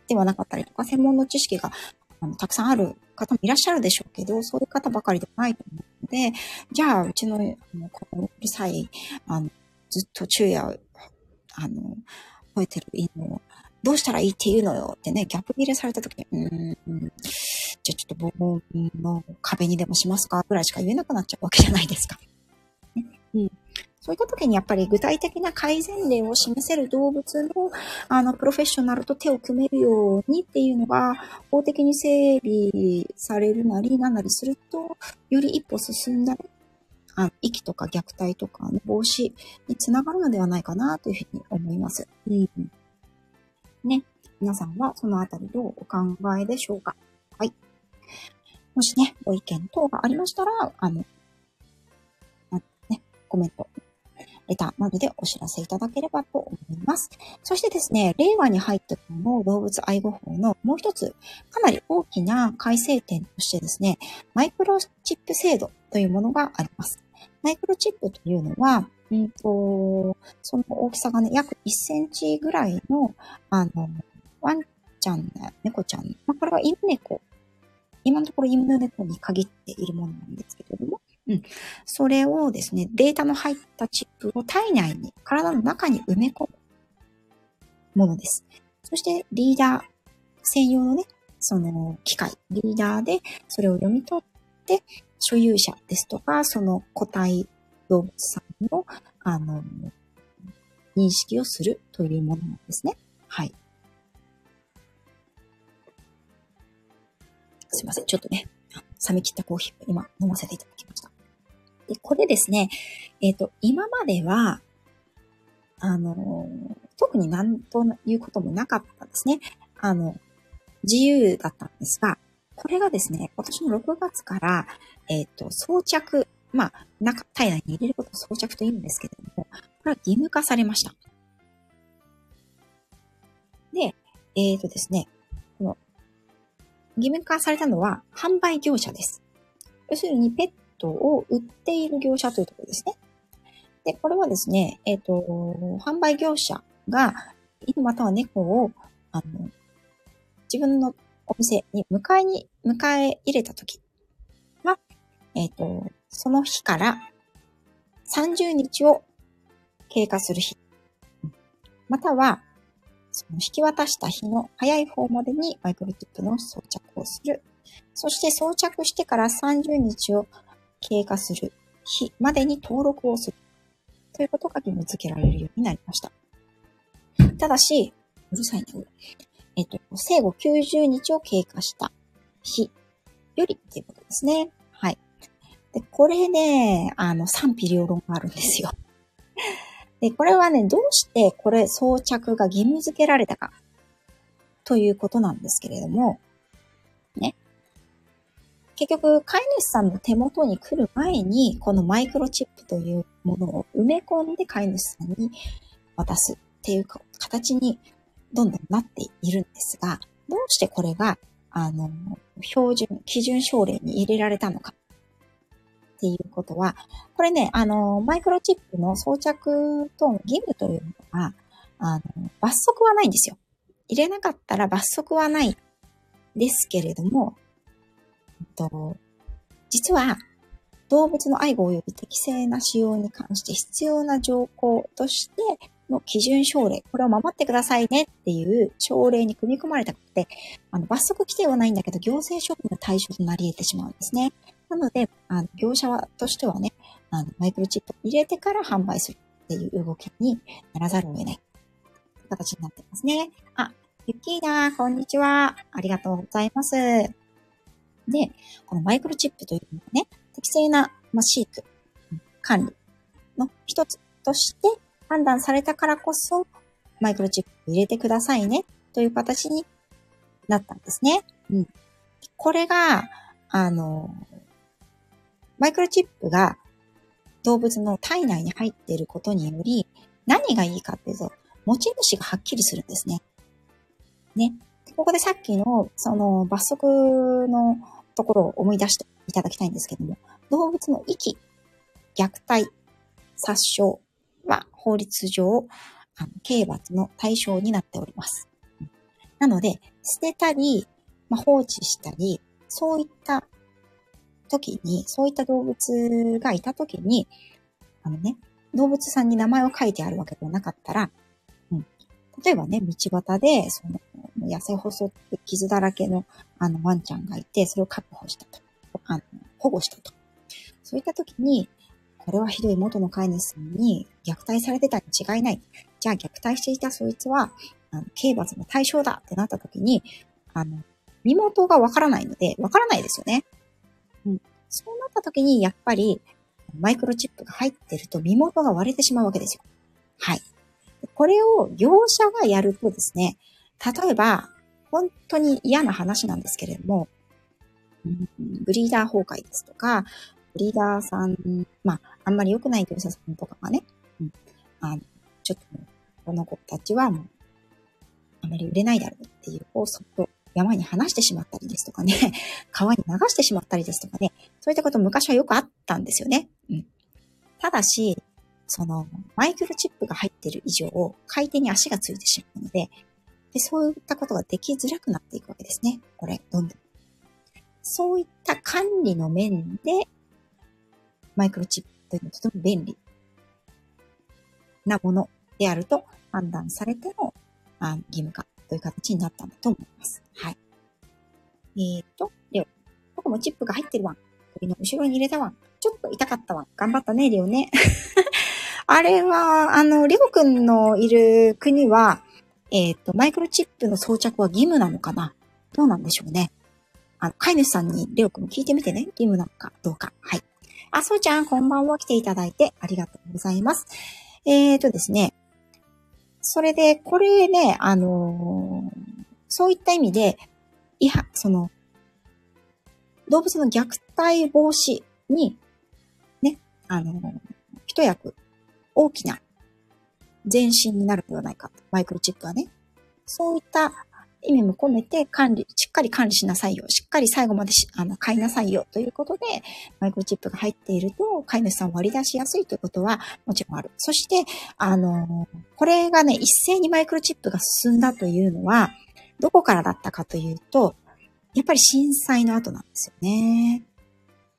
ではなかったりとか、専門の知識があのたくさんある方もいらっしゃるでしょうけど、そういう方ばかりではないと思うので、じゃあ、うちの、あの、このうるさい、あの、ずっと昼夜、あの、吠えてる犬を、どうしたらいいって言うのよってね、逆切れされた時に、うん、じゃあちょっと防音の壁にでもしますかぐらいしか言えなくなっちゃうわけじゃないですか。うん。そういった時にやっぱり具体的な改善例を示せる動物の、あの、プロフェッショナルと手を組めるようにっていうのが、法的に整備されるなり、なんなりすると、より一歩進んだ、あ遺棄とか虐待とかの防止につながるのではないかなというふうに思います。うん。ね。皆さんはそのあたりどうお考えでしょうか？はい。もしね、ご意見等がありましたら、あの、ね、コメントレターなどでお知らせいただければと思います。そしてですね、令和に入ってからの動物愛護法のもう一つ、かなり大きな改正点としてですね、マイクロチップ制度というものがあります。マイクロチップというのは、うんと、その大きさがね、約1センチぐらいの、あの、ワンちゃん、猫ちゃん、まあ、これは犬猫。今のところ犬猫に限っているものなんですけれども、うん。それをですね、データの入ったチップを体内に、体の中に埋め込むものです。そして、リーダー専用のね、その機械、リーダーでそれを読み取って、所有者ですとか、その個体動物さんの、あの、認識をするというものなんですね。はい。すいません。ちょっとね、冷め切ったコーヒーを今飲ませていただきました。で、これですね、えっ、ー、と、今までは、あの、特になんということもなかったんですね。あの、自由だったんですが、これがですね、今年の6月から、えっ、ー、と、装着、まあ、中、体内に入れることを装着と言うんですけれども、これは義務化されました。で、えっ、ー、とですね、この、義務化されたのは販売業者です。要するに、ペットを売っている業者というところですね。で、これはですね、えっ、ー、と、販売業者が犬または猫を、あの、自分のお店に迎えに、迎え入れたときは、えっ、ー、と、その日から30日を経過する日、または、その引き渡した日の早い方までにマイクロチップの装着をする。そして装着してから30日を経過する日までに登録をする。ということが義務付けられるようになりました。ただし、うるさいね、えっと、生後90日を経過した日よりっていうことですね。はい。で、これね、あの、賛否両論があるんですよ。で、これはね、どうしてこれ装着が義務付けられたかということなんですけれども、ね。結局、飼い主さんの手元に来る前に、このマイクロチップというものを埋め込んで飼い主さんに渡すっていう形にどんどんなっているんですが、どうしてこれが、あの、標準、基準症例に入れられたのかっていうことは、これね、あの、マイクロチップの装着と義務というのは、あの、罰則はないんですよ。入れなかったら罰則はないですけれども、と、実は、動物の愛護及び適正な使用に関して必要な条項として、の基準症例、これを守ってくださいねっていう症例に組み込まれたことで、あの、罰則規定はないんだけど、行政処分の対象となり得てしまうんですね。なので、あの業者はとしてはね、あの、マイクロチップを入れてから販売するっていう動きにならざるを得ない形になってますね。あ、ユッキーだ、こんにちは。ありがとうございます。で、このマイクロチップというのはね、適正な、まあ、飼育、管理の一つとして判断されたからこそ、マイクロチップ入れてくださいね、という形になったんですね。うん。これが、あの、マイクロチップが動物の体内に入っていることにより、何がいいかっていうと、持ち主がはっきりするんですね。ね。ここでさっきの、その、罰則のところを思い出していただきたいんですけども、動物の遺棄、虐待、殺傷、は法律上、あの刑罰の対象になっております。なので、捨てたり、まあ、放置したり、そういった時に、そういった動物がいた時に、あのね、動物さんに名前を書いてあるわけではなかったら、うん、例えばね、道端で、その、痩せ細って傷だらけの、あの、ワンちゃんがいて、それを確保したと。あの、保護したと。そういった時に、これはひどい元の飼い主さんに虐待されてたに違いない。じゃあ虐待していたそいつは、あの刑罰の対象だってなった時に、あの、身元がわからないので、わからないですよね。うん。そうなった時に、やっぱり、マイクロチップが入ってると身元が割れてしまうわけですよ。はい。これを業者がやるとですね、例えば、本当に嫌な話なんですけれども、ブリーダー崩壊ですとか、ブリーダーさん、まあ、あんまり良くない業者さんとかがね、うん、あの、ちょっとこの子たちはもう、あまり売れないだろうっていうをそっと山に離してしまったりですとかね、川に流してしまったりですとかね、そういったこと昔はよくあったんですよね。うん。ただし、その、マイクロチップが入っている以上、回転に足がついてしまうので、で、そういったことができづらくなっていくわけですね。これ、どんどん。そういった管理の面で、マイクロチップというのはとても便利なものであると判断されてのあ義務化という形になったんだと思います。はい。えっ、ー、と、レオ。僕もチップが入ってるわ。首の後ろに入れたわ。ちょっと痛かったわ。頑張ったね、レオね。あれは、あの、レオくんのいる国は、えっ、ー、と、マイクロチップの装着は義務なのかな？どうなんでしょうね。あの、飼い主さんにレオくん聞いてみてね。義務なのかどうか。はい。あ、そうちゃん、こんばんは。来ていただいてありがとうございます。えっ、ー、とですね。それで、これね、あのー、そういった意味で、いや、その、動物の虐待防止に、ね、あのー、一役大きな前進になるのではないか。マイクロチップはね。そういった意味も込めて管理、しっかり管理しなさいよ。しっかり最後まであの、買いなさいよ。ということで、マイクロチップが入っていると、飼い主さんを割り出しやすいということはもちろんある。そして、あの、これがね、一斉にマイクロチップが進んだというのは、どこからだったかというと、やっぱり震災の後なんですよね。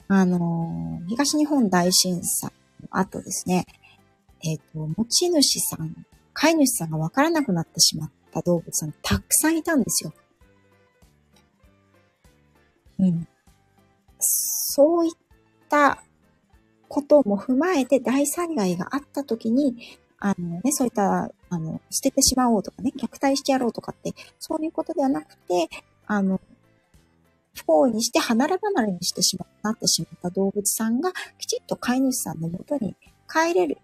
あの、東日本大震災の後ですね、えっ、ー、と、持ち主さん、飼い主さんがわからなくなってしまった動物さんたくさんいたんですよ。うん。そういったことも踏まえて大災害があった時に、あのね、そういった、あの、捨ててしまおうとかね、虐待してやろうとかって、そういうことではなくて、あの、不幸にして離れ離れにしてしまなってしまった動物さんがきちっと飼い主さんのもとに帰れる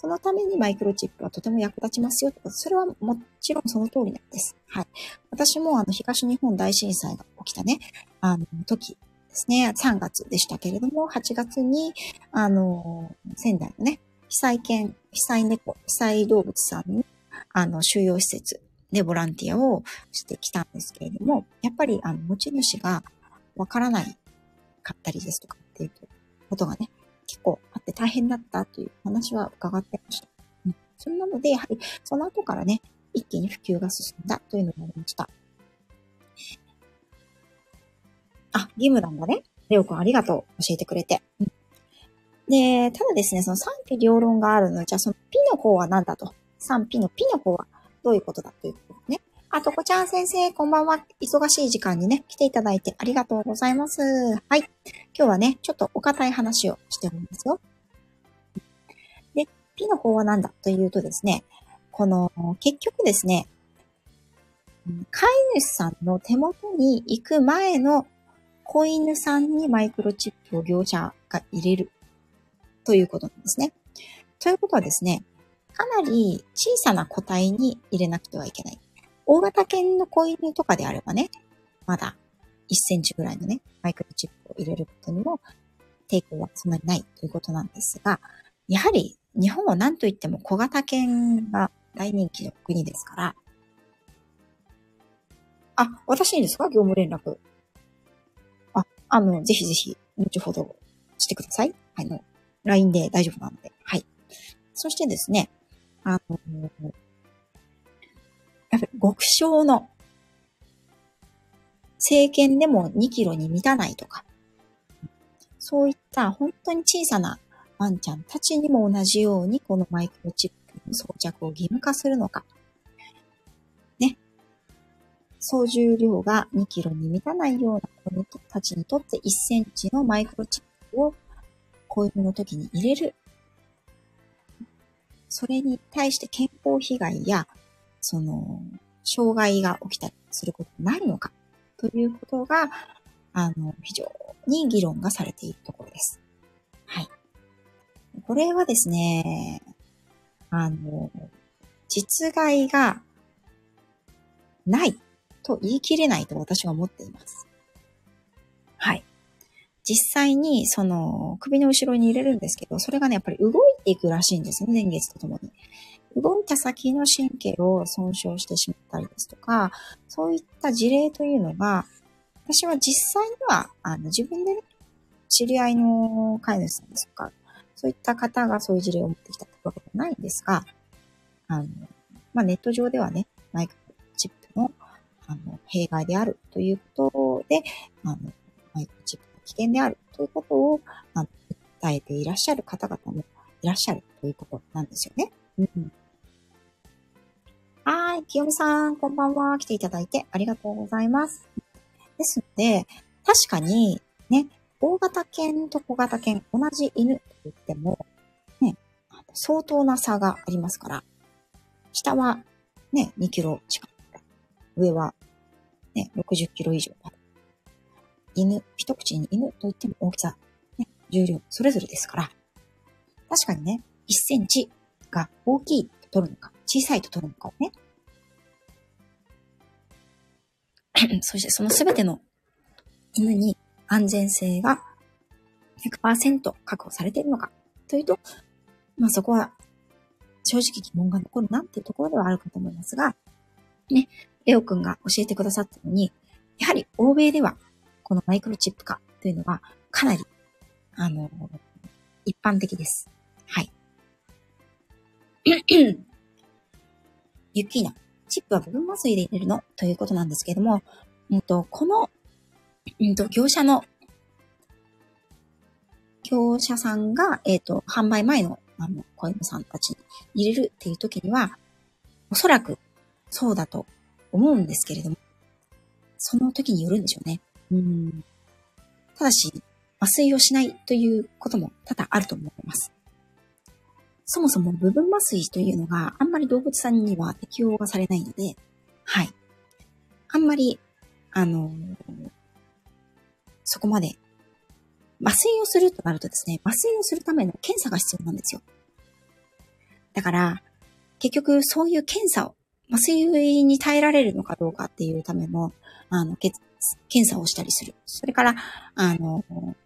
そのためにマイクロチップはとても役立ちますよ。それはもちろんその通りなんです。はい。私もあの東日本大震災が起きたね、あの時ですね、3月でしたけれども、8月に、あの、仙台のね、被災犬、被災猫、被災動物さんに、あの、収容施設でボランティアをしてきたんですけれども、やっぱり、あの、持ち主がわからないかったりですとかっていうことがね、結構って大変だったという話は伺ってました。うん。そんなので、やはりその後からね、一気に普及が進んだというのがありました。あ、義務なんだね。レオくんありがとう。教えてくれて。うん。で、ただですね、その賛否両論があるのじゃあそのピの方は何だと。賛否のピの方はどういうことだということね。あ、とこちゃん先生、こんばんは。忙しい時間にね、来ていただいてありがとうございます。はい。今日はね、ちょっとお堅い話をしておりますよ。で、P の方は何だというとですね、この、結局ですね、飼い主さんの手元に行く前の子犬さんにマイクロチップを業者が入れるということなんですね。ということはですね、かなり小さな個体に入れなくてはいけない。大型犬の子犬とかであればね、まだ1センチぐらいのね、マイクロチップを入れることにも抵抗はそんなにないということなんですが、やはり日本は何と言っても小型犬が大人気の国ですから、あ、私にですか？業務連絡。あ、あの、ぜひぜひ、後ほどしてください。あの、LINE で大丈夫なので。はい。そしてですね、あの、やっぱり極小の政権でも2キロに満たないとか、そういった本当に小さなワンちゃんたちにも同じようにこのマイクロチップの装着を義務化するのか。ね。総重量が2キロに満たないような子たちにとって1センチのマイクロチップを子犬の時に入れる。それに対して健康被害やその、障害が起きたりすることないのかということが、あの、非常に議論がされているところです。はい。これはですね、あの、実害がないと言い切れないと私は思っています。はい。実際にその首の後ろに入れるんですけど、それがね、やっぱり動いていくらしいんですね、年月とともに。動いた先の神経を損傷してしまったりですとか、そういった事例というのが、私は実際には、あの、自分でね、知り合いの飼い主さんですとか、そういった方がそういう事例を持ってきたってわけではないんですが、あの、まあ、ネット上ではね、マイクロチップの、あの、弊害であるということで、あの、マイクロチップが危険であるということを、あの、訴えていらっしゃる方々もいらっしゃるということなんですよね。うん。はい、清美さん、こんばんは。来ていただいてありがとうございます。ですので、確かに、ね、大型犬と小型犬、同じ犬と言っても、ね、相当な差がありますから、下はね、2キロ近く、上はね、60キロ以上まで。犬、一口に犬と言っても大きさ、ね、重量、それぞれですから、確かにね、1センチが大きいと取るのか、小さいと取るのかをね、そしてそのすべての犬に安全性が100%確保されているのかというと、まあそこは正直疑問が残るなっていうところではあるかと思いますが、ね、レオくんが教えてくださったように、やはり欧米ではこのマイクロチップ化というのはかなり、あの、一般的です。はい。ユッキーナ、チップは部分麻酔で入れるの？ということなんですけれども、うんと、このうんと、業者の、業者さんが、えっ、ー、と、販売前の、あの、子犬さんたちに入れるっていう時には、おそらくそうだと思うんですけれども、その時によるんでしょうね。うん。ただし、麻酔をしないということも多々あると思います。そもそも部分麻酔というのがあんまり動物さんには適用がされないので、はい。あんまり、あの、そこまで。麻酔をするとなるとですね、麻酔をするための検査が必要なんですよ。だから、結局そういう検査を、麻酔に耐えられるのかどうかっていうための、あの、検査をしたりする。それから、あの、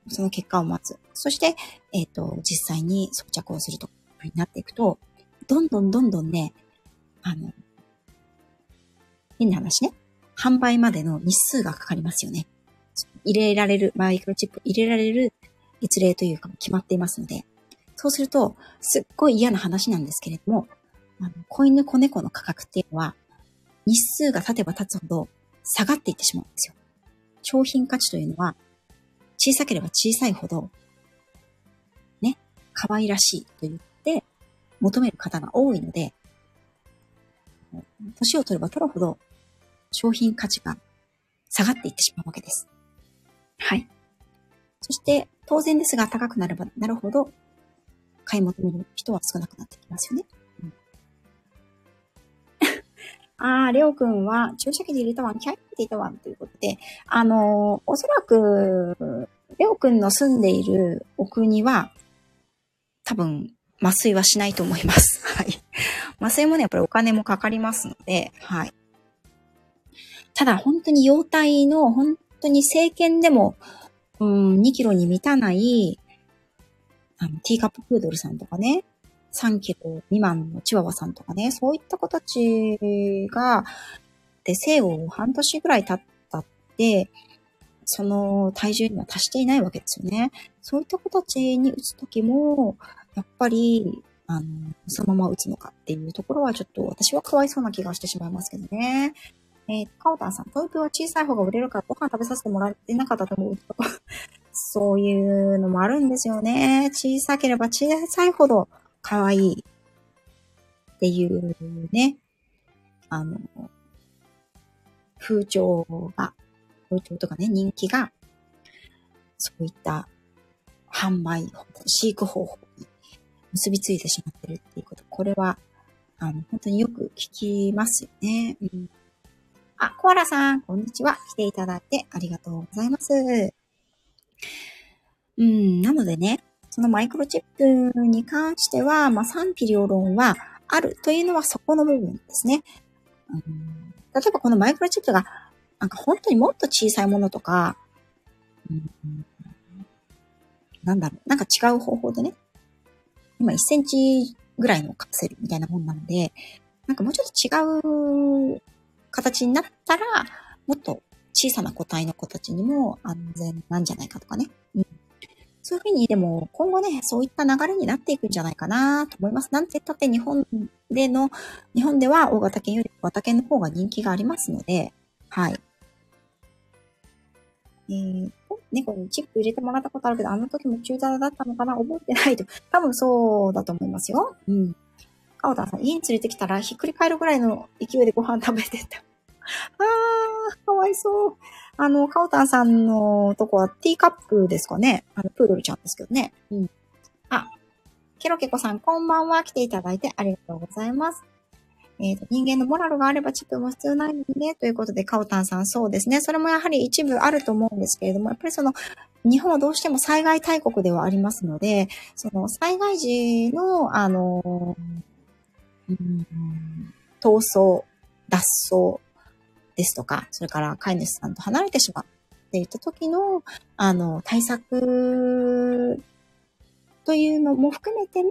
その結果を待つ。そして、えっ、ー、と、実際に装着をするとになっていくと、どんどんどんどんね、あの、変な話ね。販売までの日数がかかりますよね。入れられる、マイクロチップ入れられる一例というか決まっていますので、そうすると、すっごい嫌な話なんですけれども、あの、子犬子猫の価格っていうのは、日数が経てば経つほど下がっていってしまうんですよ。商品価値というのは、小さければ小さいほど、ね、可愛らしいと言って求める方が多いので、年を取れば取るほど商品価値が下がっていってしまうわけです。はい。そして、当然ですが、高くなればなるほど、買い求める人は少なくなってきますよね。うん、ああ、レオくんは注射器で入れたわん、キャイっていたわんということで、あのー、おそらく、レオくんの住んでいるお国は、多分、麻酔はしないと思います。はい。麻酔もね、やっぱりお金もかかりますので、はい。ただ、本当に容体の本当に政権でも、うん、2キロに満たない、あの、ティーカッププードルさんとかね、3キロ未満のチワワさんとかね、そういった子たちが、で、生後半年ぐらい経ったって、その体重には達していないわけですよね。そういった子たちに打つときも、やっぱり、あの、そのまま打つのかっていうところはちょっと私はかわいそうな気がしてしまいますけどね。えー、カオタンさん、トイプは小さい方が売れるからご飯食べさせてもらってなかったと思う。そういうのもあるんですよね。小さければ小さいほど可愛いっていうね、あの、風潮が、風潮とかね、人気が、そういった販売、飼育方法に結びついてしまってるっていうこと。これは、あの、本当によく聞きますよね。うんあ、コアラさん、こんにちは。来ていただいてありがとうございます。うん、なのでね、そのマイクロチップに関しては、まあ、賛否両論はあるというのはそこの部分ですね。うん、例えばこのマイクロチップが、なんか本当にもっと小さいものとか、うん、なんだろう、なんか違う方法でね、今1センチぐらいのカプセルみたいなもんなので、なんかもうちょっと違う形になったら、もっと小さな個体の子たちにも安全なんじゃないかとかね。うん。そういうふうに、でも今後ね、そういった流れになっていくんじゃないかなと思います。なんて言ったって日本での、日本では大型犬より小型犬の方が人気がありますので、はい。えー、猫にチップ入れてもらったことあるけど、あの時も中座だったのかな？覚えてないと。多分そうだと思いますよ。うん。川田さん、家に連れてきたらひっくり返るぐらいの勢いでご飯食べてた。あー、かわいそう。あの、カオタンさんのとこはティーカップですかね。あの、プードルちゃんですけどね。うん。あ、ケロケコさん、こんばんは。来ていただいてありがとうございます。えっ、ー、と、人間のモラルがあればチップも必要ないのね。ということで、カオタンさん、そうですね。それもやはり一部あると思うんですけれども、やっぱりその、日本はどうしても災害大国ではありますので、その、災害時の、あの、うん、逃走、脱走ですとか、それから飼い主さんと離れてしまうって言った時の、あの、対策というのも含めての、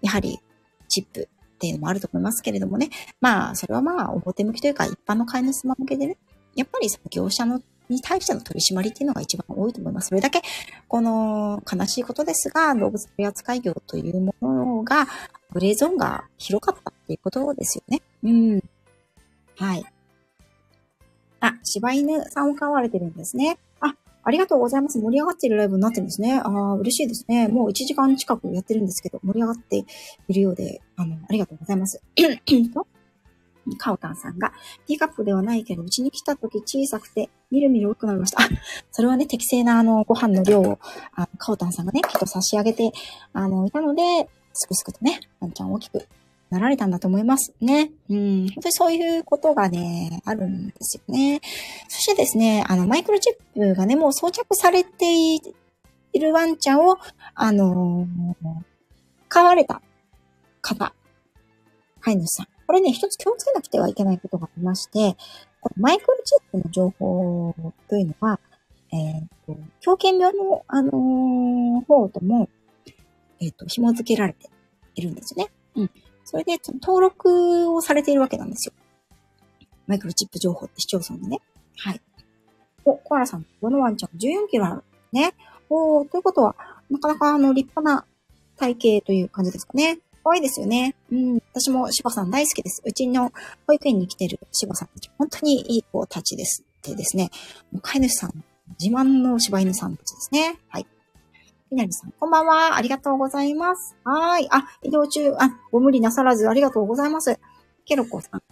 やはりチップっていうのもあると思いますけれどもね。まあ、それはまあ、表向きというか、一般の飼い主様向けでね、やっぱりその業者のに対しての取り締まりっていうのが一番多いと思います。それだけ、この悲しいことですが、動物取扱業というものが、グレーゾーンが広かったっていうことですよね。うん。はい。あ、柴犬さんを飼われてるんですね。あ、ありがとうございます。盛り上がっているライブになってるんですね。ああ、嬉しいですね。もう1時間近くやってるんですけど、盛り上がっているようで、あの、ありがとうございます。と、カオタンさんが、ティーカップではないけど、うちに来た時小さくて、みるみる大きくなりました。それはね、適正なあの、ご飯の量を、あのカオタンさんがね、きっと差し上げて、あの、いたので、すくすくとね、ワンちゃん大きくなられたんだと思いますね。うん、本当にそういうことがね、あるんですよね。そしてですね、あの、マイクロチップがね、もう装着されているワンちゃんを、あのー、飼われた方、飼い主さん。これね、一つ気をつけなくてはいけないことがありまして、このマイクロチップの情報というのは、えっ、ー、と、狂犬病の、あのー、方とも、えっ、ー、と、紐付けられているんですよね。うん。それで、登録をされているわけなんですよ。マイクロチップ情報って市町村でね。はい。お、コアラさん、このワンちゃん14キロある。ね。おということは、なかなかあの、立派な体型という感じですかね。可愛いですよね。うん。私も柴さん大好きです。うちの保育園に来てる柴さんたち、本当にいい子たちです。でですね、飼い主さん、自慢の柴犬さんたちですね。はい。みなりさん、こんばんは。ありがとうございます。はい。あ、移動中、あ、ご無理なさらずありがとうございます。ケロコさん。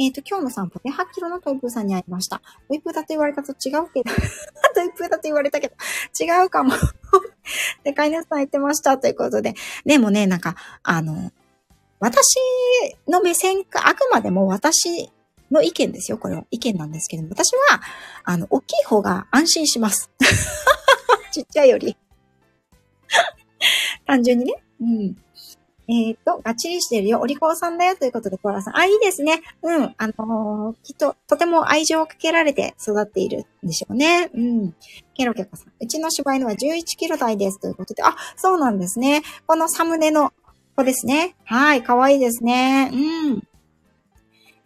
えっ、ー、と、今日の散歩で8キロのトイプーさんに会いました。トイプーだと言われたと違うけど、トイプーだと言われたけど、違うかも。で、飼い主さん言ってました。ということで。でもね、なんか、あの、私の目線か、あくまでも私の意見ですよ。これは意見なんですけども、私は、あの、大きい方が安心します。ちっちゃいより。単純にね。うん。えっ、と、ガッチリしてるよ。お利口さんだよということで、コアラさん。あ、いいですね。うん。あのー、きっと、とても愛情をかけられて育っているんでしょうね。うん。ケロケコさん。うちの柴犬は11キロ台です。ということで、あ、そうなんですね。このサムネの子ですね。はい。かわいいですね。うん。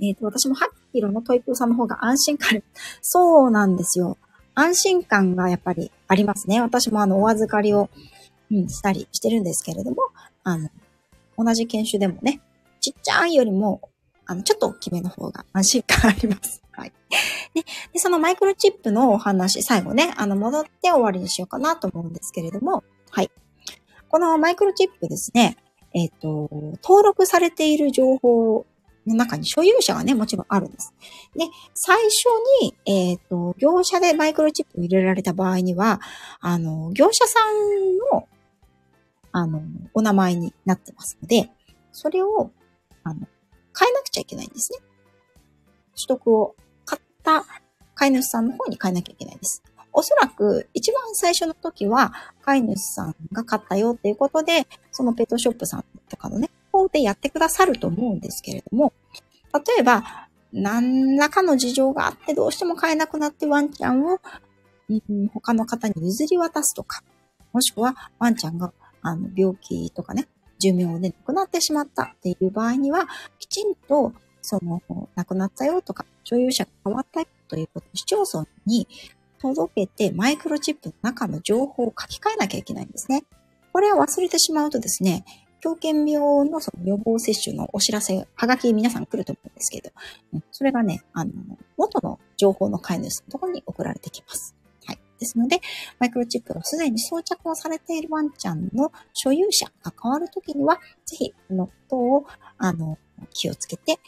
えっ、と、私も8キロのトイプーさんの方が安心感、そうなんですよ。安心感がやっぱりありますね。私もあの、お預かりをうん、したりしてるんですけれども、あの、同じ犬種でもね、ちっちゃいよりも、あの、ちょっと大きめの方が安心感あります。はい。で、でそのマイクロチップのお話、最後ね、あの、戻って終わりにしようかなと思うんですけれども、はい。このマイクロチップですね、えっ、ー、と、登録されている情報の中に所有者がね、もちろんあるんです。で、最初に、えっ、ー、と、業者でマイクロチップを入れられた場合には、あの、業者さんのあの、お名前になってますので、それを、あの、変えなくちゃいけないんですね。取得を買った飼い主さんの方に変えなきゃいけないです。おそらく、一番最初の時は、飼い主さんが買ったよっていうことで、そのペットショップさんとかのね、方でやってくださると思うんですけれども、例えば、何らかの事情があってどうしても飼えなくなってワンちゃんを、ん、他の方に譲り渡すとか、もしくはワンちゃんが、あの、病気とかね、寿命で亡くなってしまったっていう場合には、きちんと、その、亡くなったよとか、所有者が変わったよということを市町村に届けて、マイクロチップの中の情報を書き換えなきゃいけないんですね。これは忘れてしまうとですね、狂犬病のその予防接種のお知らせ、はがき皆さん来ると思うんですけど、それがね、あの、元の情報の飼い主のところに送られてきます。ですので、マイクロチップがすでに装着をされているワンちゃんの所有者が変わるときには、ぜひ、このことを、あの、気をつけて、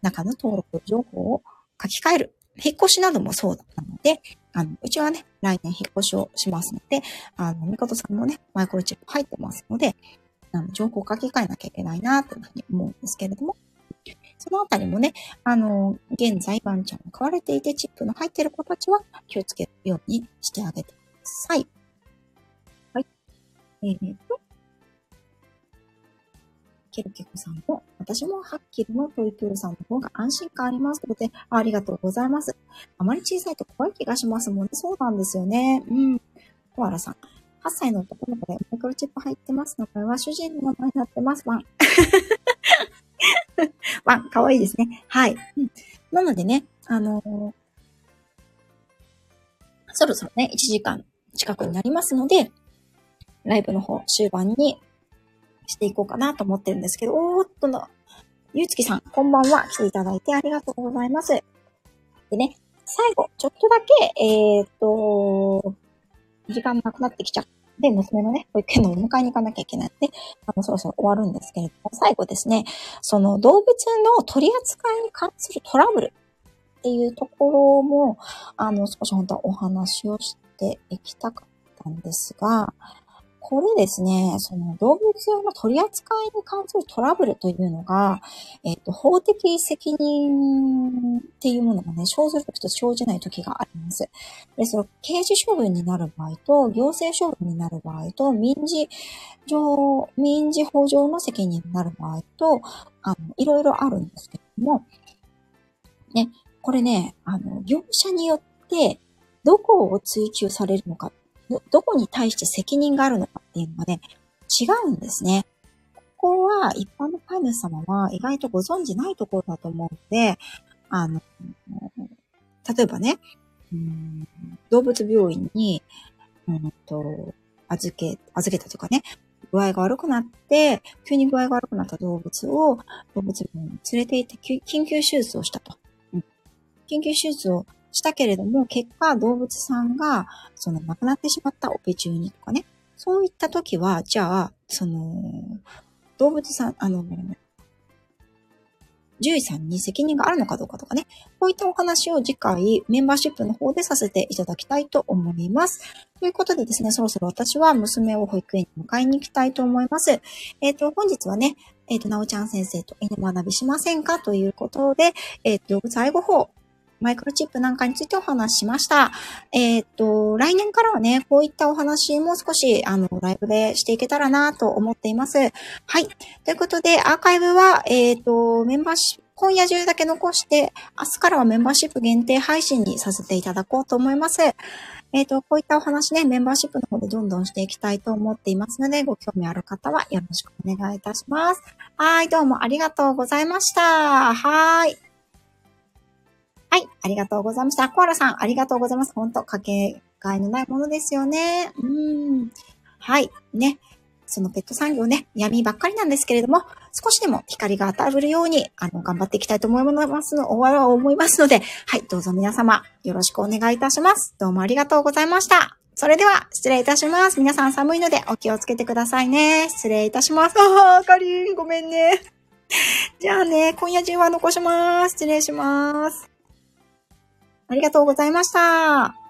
中の登録情報を書き換える。引っ越しなどもそうなので、あの、うちはね、来年引っ越しをしますので、あの、みことさんもね、マイクロチップ入ってますので、あの、情報を書き換えなきゃいけないな、というふうに思うんですけれども、そのあたりもね、あの、現在ワンちゃんが飼われていてチップの入っている子たちは気をつけるようにしてあげてください。はい。えー、と、ケルケコさんも、私もハッキルのトイプールさんの方が安心感ありますので、ありがとうございます。あまり小さいと怖い気がしますもんね。そうなんですよね。うん。コアラさん。8歳の男の子でマイクロチップ入ってますのこれは主人の名前になってます。ワン。ワン、かわいいですね。はい。なのでね、あのー、そろそろね、1時間近くになりますので、ライブの方、終盤にしていこうかなと思ってるんですけど、おーっとの、ゆうつきさん、こんばんは。来ていただいてありがとうございます。でね、最後、ちょっとだけ、えー、っと、時間なくなってきちゃっで、娘のね、保育園のお迎えに行かなきゃいけないんで、あの、そろそろ終わるんですけれども、最後ですね、その動物の取り扱いに関するトラブルっていうところも、あの、少し本当はお話をしていきたかったんですが、これですね、その動物用の取り扱いに関するトラブルというのが、えっ、と、法的責任っていうものがね、生ずるときと生じないときがあります。で、その刑事処分になる場合と、行政処分になる場合と、民事上、民事法上の責任になる場合と、あの、いろいろあるんですけども、ね、これね、あの、業者によって、どこを追求されるのかどこに対して責任があるのかっていうのがね、違うんですね。ここは一般の飼い主様は意外とご存知ないところだと思うので、あの、例えばね、うん動物病院に、うんと、預け、預けたとかね、具合が悪くなって、急に具合が悪くなった動物を動物病院に連れて行って緊急手術をしたと。うん、緊急手術をしたけれども、結果動物さんが、その亡くなってしまったオペ中にとかね、そういった時は、じゃあ、その、動物さん、あの、獣医さんに責任があるのかどうかとかね、こういったお話を次回メンバーシップの方でさせていただきたいと思います。ということでですね、そろそろ私は娘を保育園に迎えに行きたいと思います。えっ、ー、と、本日はね、えっ、ー、と、なおちゃん先生と犬学びしませんか？ということで、えっ、ー、と、動物愛護法マイクロチップなんかについてお話ししました。えっ、と、来年からはね、こういったお話も少し、あの、ライブでしていけたらなと思っています。はい。ということで、アーカイブは、えっ、と、メンバーシップ、今夜中だけ残して、明日からはメンバーシップ限定配信にさせていただこうと思います。えっ、と、こういったお話ね、メンバーシップの方でどんどんしていきたいと思っていますので、ご興味ある方はよろしくお願いいたします。はい、どうもありがとうございました。はい。はい、ありがとうございました。コアラさん、ありがとうございます。本当かけがえのないものですよね。うん。はい。ね。そのペット産業ね、闇ばっかりなんですけれども、少しでも光が当たるように、あの、頑張っていきたいと思いますの、思いますので、はい、どうぞ皆様、よろしくお願いいたします。どうもありがとうございました。それでは、失礼いたします。皆さん寒いのでお気をつけてくださいね。失礼いたします。ああ、かりん、ごめんね。じゃあね、今夜中は残します。失礼します。ありがとうございました。